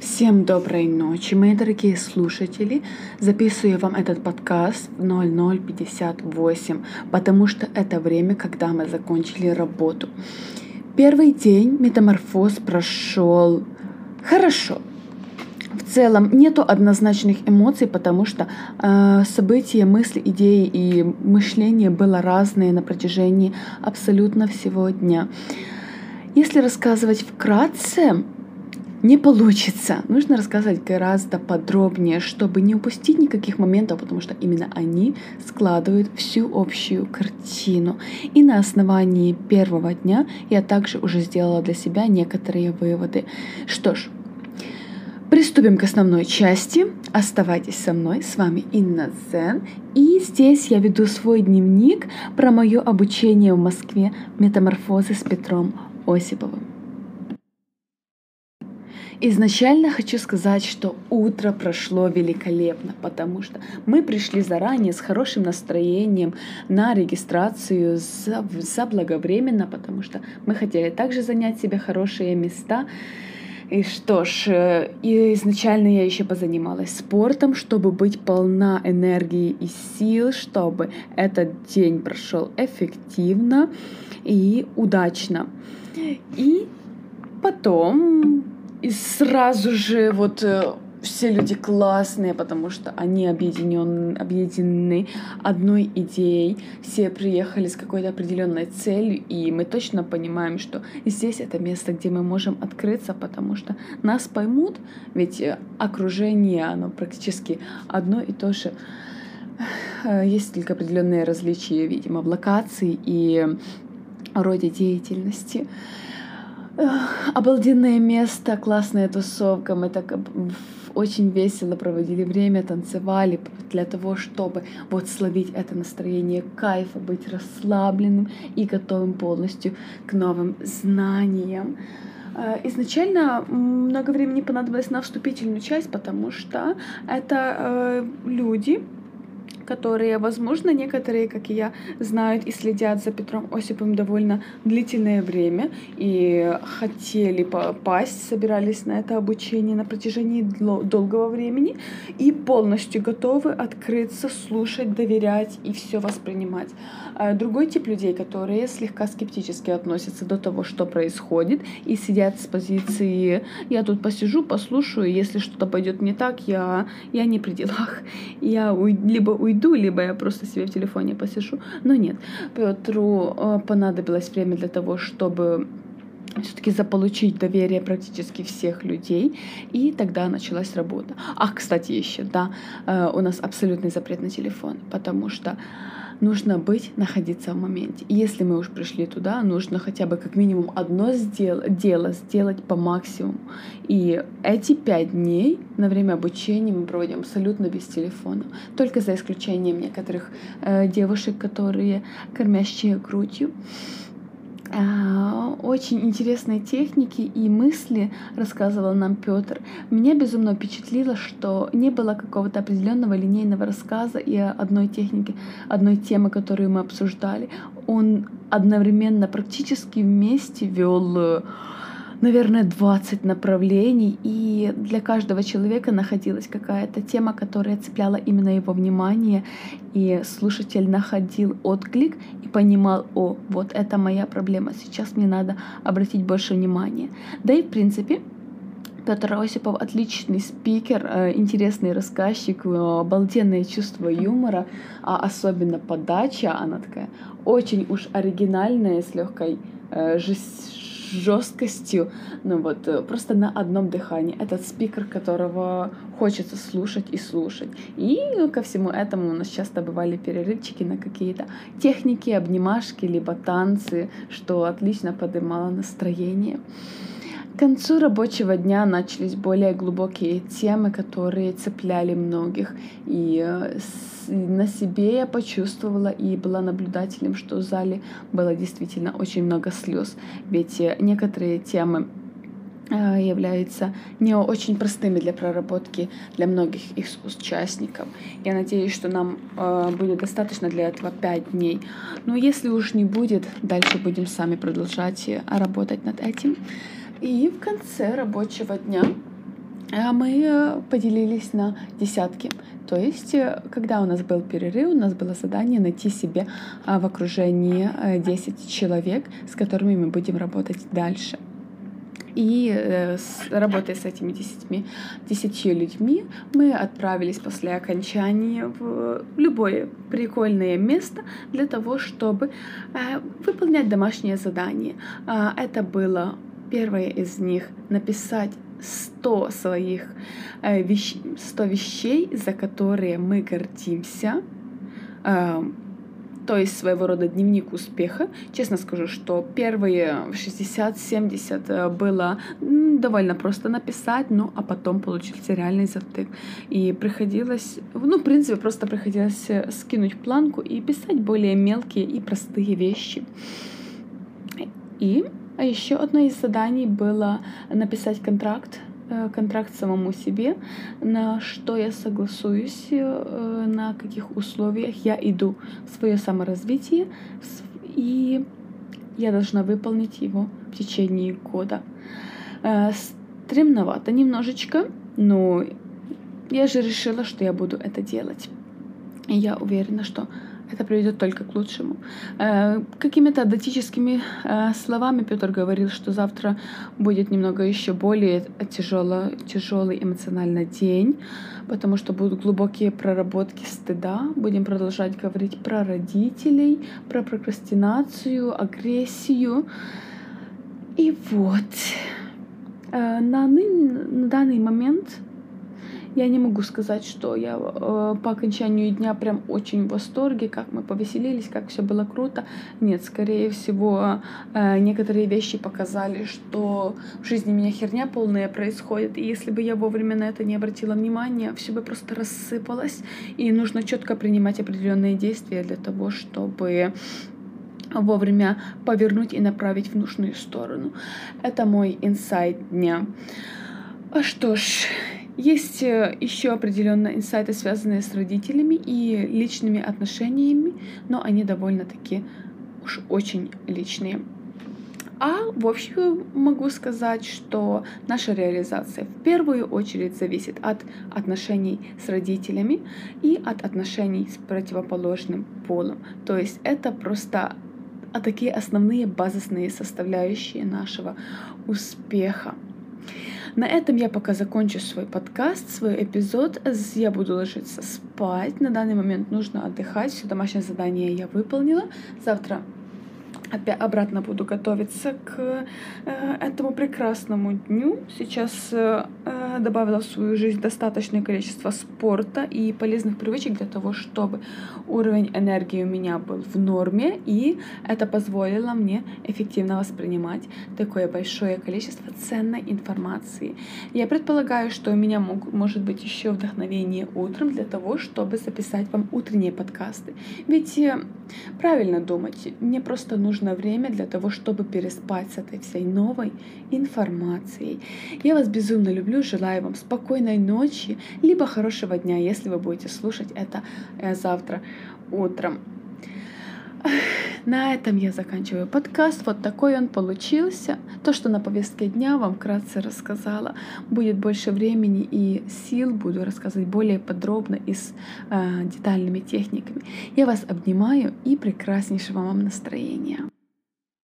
Всем доброй ночи, мои дорогие слушатели. Записываю вам этот подкаст в 0058, потому что это время, когда мы закончили работу. Первый день метаморфоз прошел хорошо. В целом нету однозначных эмоций, потому что э, события, мысли, идеи и мышление было разное на протяжении абсолютно всего дня. Если рассказывать вкратце, не получится. Нужно рассказывать гораздо подробнее, чтобы не упустить никаких моментов, потому что именно они складывают всю общую картину. И на основании первого дня я также уже сделала для себя некоторые выводы. Что ж, Приступим к основной части. Оставайтесь со мной. С вами Инна Зен. И здесь я веду свой дневник про мое обучение в Москве метаморфозы с Петром Осиповым. Изначально хочу сказать, что утро прошло великолепно, потому что мы пришли заранее с хорошим настроением на регистрацию заблаговременно, потому что мы хотели также занять себе хорошие места. И что ж, э, и изначально я еще позанималась спортом, чтобы быть полна энергии и сил, чтобы этот день прошел эффективно и удачно. И потом и сразу же вот э, все люди классные, потому что они объединены, объединены одной идеей. Все приехали с какой-то определенной целью, и мы точно понимаем, что здесь это место, где мы можем открыться, потому что нас поймут, ведь э, окружение, оно практически одно и то же. Э, есть только определенные различия, видимо, в локации и роде деятельности. Обалденное место, классная тусовка. Мы так очень весело проводили время, танцевали для того, чтобы вот словить это настроение кайфа, быть расслабленным и готовым полностью к новым знаниям. Э, изначально много времени понадобилось на вступительную часть, потому что это э, люди, которые, возможно, некоторые, как и я, знают и следят за Петром Осиповым довольно длительное время и хотели попасть, собирались на это обучение на протяжении долгого времени и полностью готовы открыться, слушать, доверять и все воспринимать. А другой тип людей, которые слегка скептически относятся до того, что происходит, и сидят с позиции «я тут посижу, послушаю, если что-то пойдет не так, я, я не при делах, я либо уйду уйду, либо я просто себе в телефоне посижу. Но нет, Петру э, понадобилось время для того, чтобы все-таки заполучить доверие практически всех людей, и тогда началась работа. Ах, кстати, еще, да, э, у нас абсолютный запрет на телефон, потому что нужно быть, находиться в моменте. И если мы уж пришли туда, нужно хотя бы как минимум одно сдел- дело сделать по максимуму. И эти пять дней на время обучения мы проводим абсолютно без телефона. Только за исключением некоторых э, девушек, которые кормящие грудью. Очень интересные техники и мысли рассказывал нам Петр. Меня безумно впечатлило, что не было какого-то определенного линейного рассказа и одной техники, одной темы, которую мы обсуждали. Он одновременно практически вместе вел наверное, 20 направлений, и для каждого человека находилась какая-то тема, которая цепляла именно его внимание, и слушатель находил отклик и понимал, о, вот это моя проблема, сейчас мне надо обратить больше внимания. Да и, в принципе, Петр Осипов отличный спикер, э, интересный рассказчик, э, обалденное чувство юмора, а особенно подача, она такая очень уж оригинальная, с легкой э, жесткостью, ну вот э, просто на одном дыхании. Этот спикер, которого хочется слушать и слушать. И ко всему этому у нас часто бывали перерывчики на какие-то техники, обнимашки, либо танцы, что отлично поднимало настроение. К концу рабочего дня начались более глубокие темы, которые цепляли многих. И э, на себе я почувствовала и была наблюдателем, что в зале было действительно очень много слез. Ведь э, некоторые темы э, являются не очень простыми для проработки для многих их участников. Я надеюсь, что нам будет достаточно для этого 5 дней. Но если уж не будет, дальше будем сами продолжать работать над этим. И в конце рабочего дня а мы поделились на десятки. То есть, э, когда у нас был перерыв, у нас было задание найти себе в окружении 10 э, человек, с которыми мы будем работать дальше. И э, работая с этими десятьми, десятью людьми, мы отправились после окончания в любое прикольное место для того, чтобы э, выполнять домашнее задание. Э, это было первое из них написать 100 своих э, вещ... 100 вещей, за которые мы гордимся. Э, то есть своего рода дневник успеха. Честно скажу, что первые 60-70 э, было довольно просто написать, ну а потом получился реальный затык. И приходилось, ну в принципе просто приходилось э, скинуть планку и писать более мелкие и простые вещи. И а еще одно из заданий было написать контракт Э, контракт самому себе, на что я согласуюсь, э, на каких условиях я иду в свое саморазвитие, и я должна выполнить его в течение года. Э, стремновато немножечко, но я же решила, что я буду это делать. И я уверена, что это приведет только к лучшему. Э, какими-то датическими э, словами Петр говорил, что завтра будет немного еще более тяжело, тяжелый эмоциональный день, потому что будут глубокие проработки стыда. Будем продолжать говорить про родителей, про прокрастинацию, агрессию. И вот э, на, на данный момент я не могу сказать, что я э, по окончанию дня прям очень в восторге, как мы повеселились, как все было круто. Нет, скорее всего, э, некоторые вещи показали, что в жизни меня херня полная происходит, и если бы я вовремя на это не обратила внимания, все бы просто рассыпалось, и нужно четко принимать определенные действия для того, чтобы вовремя повернуть и направить в нужную сторону. Это мой инсайт дня. А что ж, есть э, еще определенные инсайты, связанные с родителями и личными отношениями, но они довольно-таки уж очень личные. А в общем могу сказать, что наша реализация в первую очередь зависит от отношений с родителями и от отношений с противоположным полом. То есть это просто а такие основные базисные составляющие нашего успеха. На этом я пока закончу свой подкаст, свой эпизод. Я буду ложиться спать. На данный момент нужно отдыхать. Все домашнее задание я выполнила. Завтра опять обратно буду готовиться к э, этому прекрасному дню. Сейчас э, э, добавила в свою жизнь достаточное количество спорта и полезных привычек для того, чтобы уровень энергии у меня был в норме, и это позволило мне эффективно воспринимать такое большое количество ценной информации. Я предполагаю, что у меня мог, может быть еще вдохновение утром для того, чтобы записать вам утренние подкасты. Ведь правильно думать, мне просто нужно нужно время для того, чтобы переспать с этой всей новой информацией. Я вас безумно люблю, желаю вам спокойной ночи, либо хорошего дня, если вы будете слушать это э, завтра утром. На этом я заканчиваю подкаст. Вот такой он получился. То, что на повестке дня вам вкратце рассказала. Будет больше времени и сил. Буду рассказывать более подробно и с э, детальными техниками. Я вас обнимаю и прекраснейшего вам настроения.